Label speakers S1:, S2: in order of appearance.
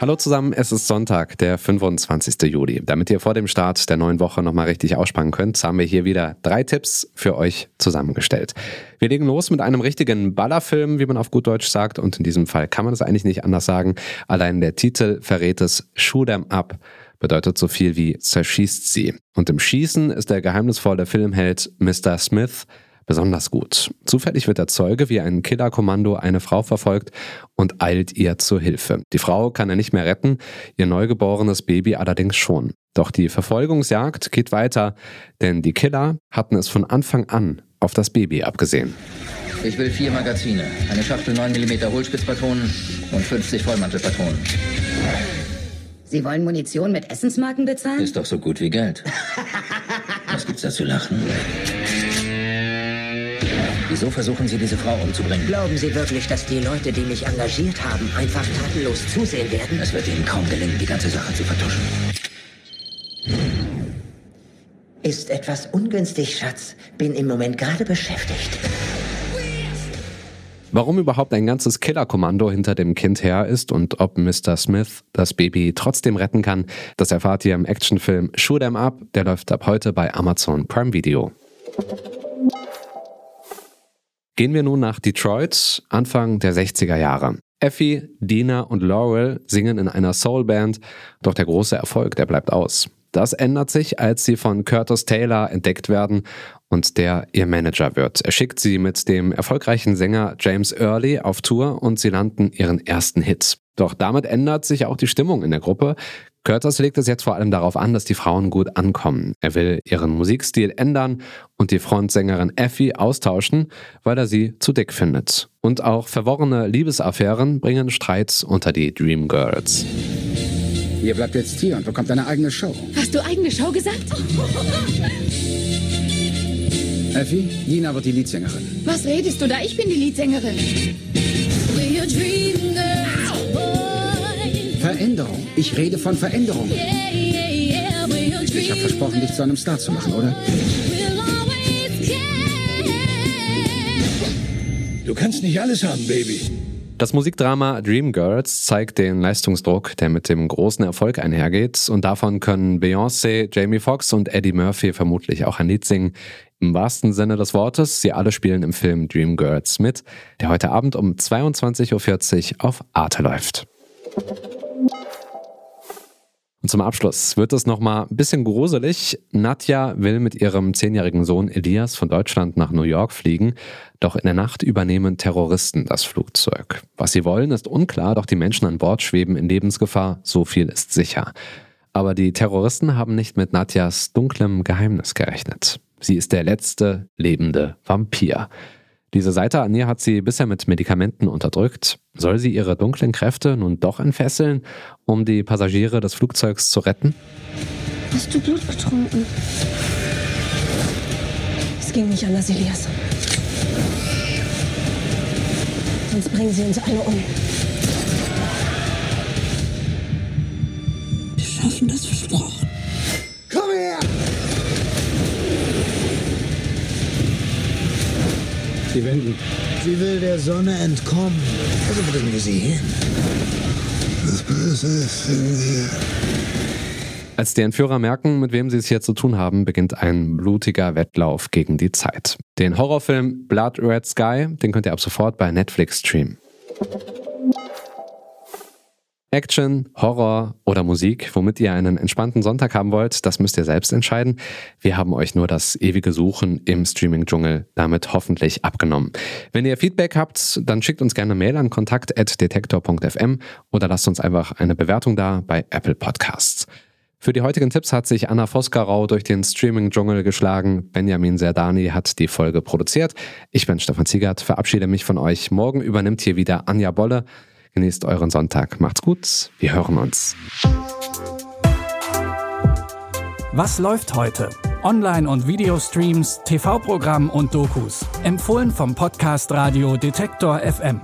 S1: Hallo zusammen, es ist Sonntag, der 25. Juli. Damit ihr vor dem Start der neuen Woche nochmal richtig ausspannen könnt, haben wir hier wieder drei Tipps für euch zusammengestellt. Wir legen los mit einem richtigen Ballerfilm, wie man auf gut Deutsch sagt, und in diesem Fall kann man es eigentlich nicht anders sagen. Allein der Titel verrät es Shoot 'em Up bedeutet so viel wie zerschießt sie. Und im Schießen ist der geheimnisvolle Filmheld Mr. Smith besonders gut. Zufällig wird der Zeuge, wie ein Killerkommando eine Frau verfolgt und eilt ihr zur Hilfe. Die Frau kann er nicht mehr retten, ihr neugeborenes Baby allerdings schon. Doch die Verfolgungsjagd geht weiter, denn die Killer hatten es von Anfang an auf das Baby abgesehen.
S2: Ich will vier Magazine, eine Schachtel 9 mm Hohlspitzpatronen und 50 Vollmantelpatronen.
S3: Sie wollen Munition mit Essensmarken bezahlen?
S2: Ist doch so gut wie Geld. Was gibt's da zu lachen? Wieso versuchen Sie, diese Frau umzubringen?
S3: Glauben Sie wirklich, dass die Leute, die mich engagiert haben, einfach tatenlos zusehen werden?
S2: Es wird Ihnen kaum gelingen, die ganze Sache zu vertuschen.
S3: Ist etwas ungünstig, Schatz. Bin im Moment gerade beschäftigt.
S1: Warum überhaupt ein ganzes Killerkommando hinter dem Kind her ist und ob Mr. Smith das Baby trotzdem retten kann, das erfahrt ihr im Actionfilm Shoot 'em Up. Der läuft ab heute bei Amazon Prime Video. Gehen wir nun nach Detroit, Anfang der 60er Jahre. Effie, Dina und Laurel singen in einer Soulband, doch der große Erfolg, der bleibt aus. Das ändert sich, als sie von Curtis Taylor entdeckt werden und der ihr Manager wird. Er schickt sie mit dem erfolgreichen Sänger James Early auf Tour und sie landen ihren ersten Hit. Doch damit ändert sich auch die Stimmung in der Gruppe. Curtis legt es jetzt vor allem darauf an, dass die Frauen gut ankommen. Er will ihren Musikstil ändern und die Frontsängerin Effie austauschen, weil er sie zu dick findet. Und auch verworrene Liebesaffären bringen Streits unter die Dream Girls.
S4: Ihr bleibt jetzt hier und bekommt eine eigene Show.
S5: Hast du eigene Show gesagt?
S4: Effie, Nina wird die Leadsängerin.
S5: Was redest du da? Ich bin die Leadsängerin.
S4: Veränderung. Ich rede von Veränderung. Ich habe versprochen, dich zu einem Star zu machen, oder?
S6: Du kannst nicht alles haben, Baby.
S1: Das Musikdrama Dreamgirls zeigt den Leistungsdruck, der mit dem großen Erfolg einhergeht. Und davon können Beyoncé, Jamie Foxx und Eddie Murphy vermutlich auch ein Lied singen. Im wahrsten Sinne des Wortes, sie alle spielen im Film Dreamgirls mit, der heute Abend um 22.40 Uhr auf Arte läuft. Zum Abschluss wird es nochmal ein bisschen gruselig. Nadja will mit ihrem zehnjährigen Sohn Elias von Deutschland nach New York fliegen, doch in der Nacht übernehmen Terroristen das Flugzeug. Was sie wollen, ist unklar, doch die Menschen an Bord schweben in Lebensgefahr, so viel ist sicher. Aber die Terroristen haben nicht mit Nadjas dunklem Geheimnis gerechnet. Sie ist der letzte lebende Vampir. Diese Seite an ihr hat sie bisher mit Medikamenten unterdrückt. Soll sie ihre dunklen Kräfte nun doch entfesseln, um die Passagiere des Flugzeugs zu retten?
S5: Hast du Blut getrunken? Es ging nicht anders, Elias. Sonst bringen sie uns alle um.
S4: Sie wenden.
S6: Sie will der Sonne entkommen. Also bringen wir sie hin. Das Böse ist in mir.
S1: Als die Entführer merken, mit wem sie es hier zu tun haben, beginnt ein blutiger Wettlauf gegen die Zeit. Den Horrorfilm Blood Red Sky, den könnt ihr ab sofort bei Netflix streamen. Action, Horror oder Musik, womit ihr einen entspannten Sonntag haben wollt, das müsst ihr selbst entscheiden. Wir haben euch nur das ewige Suchen im Streaming-Dschungel damit hoffentlich abgenommen. Wenn ihr Feedback habt, dann schickt uns gerne Mail an kontakt.detektor.fm oder lasst uns einfach eine Bewertung da bei Apple Podcasts. Für die heutigen Tipps hat sich Anna Voskarau durch den Streaming-Dschungel geschlagen. Benjamin Serdani hat die Folge produziert. Ich bin Stefan Ziegert, verabschiede mich von euch. Morgen übernimmt hier wieder Anja Bolle. Genießt euren Sonntag. Macht's gut. Wir hören uns.
S7: Was läuft heute? Online- und Videostreams, TV-Programm und Dokus. Empfohlen vom Podcast Radio Detektor FM.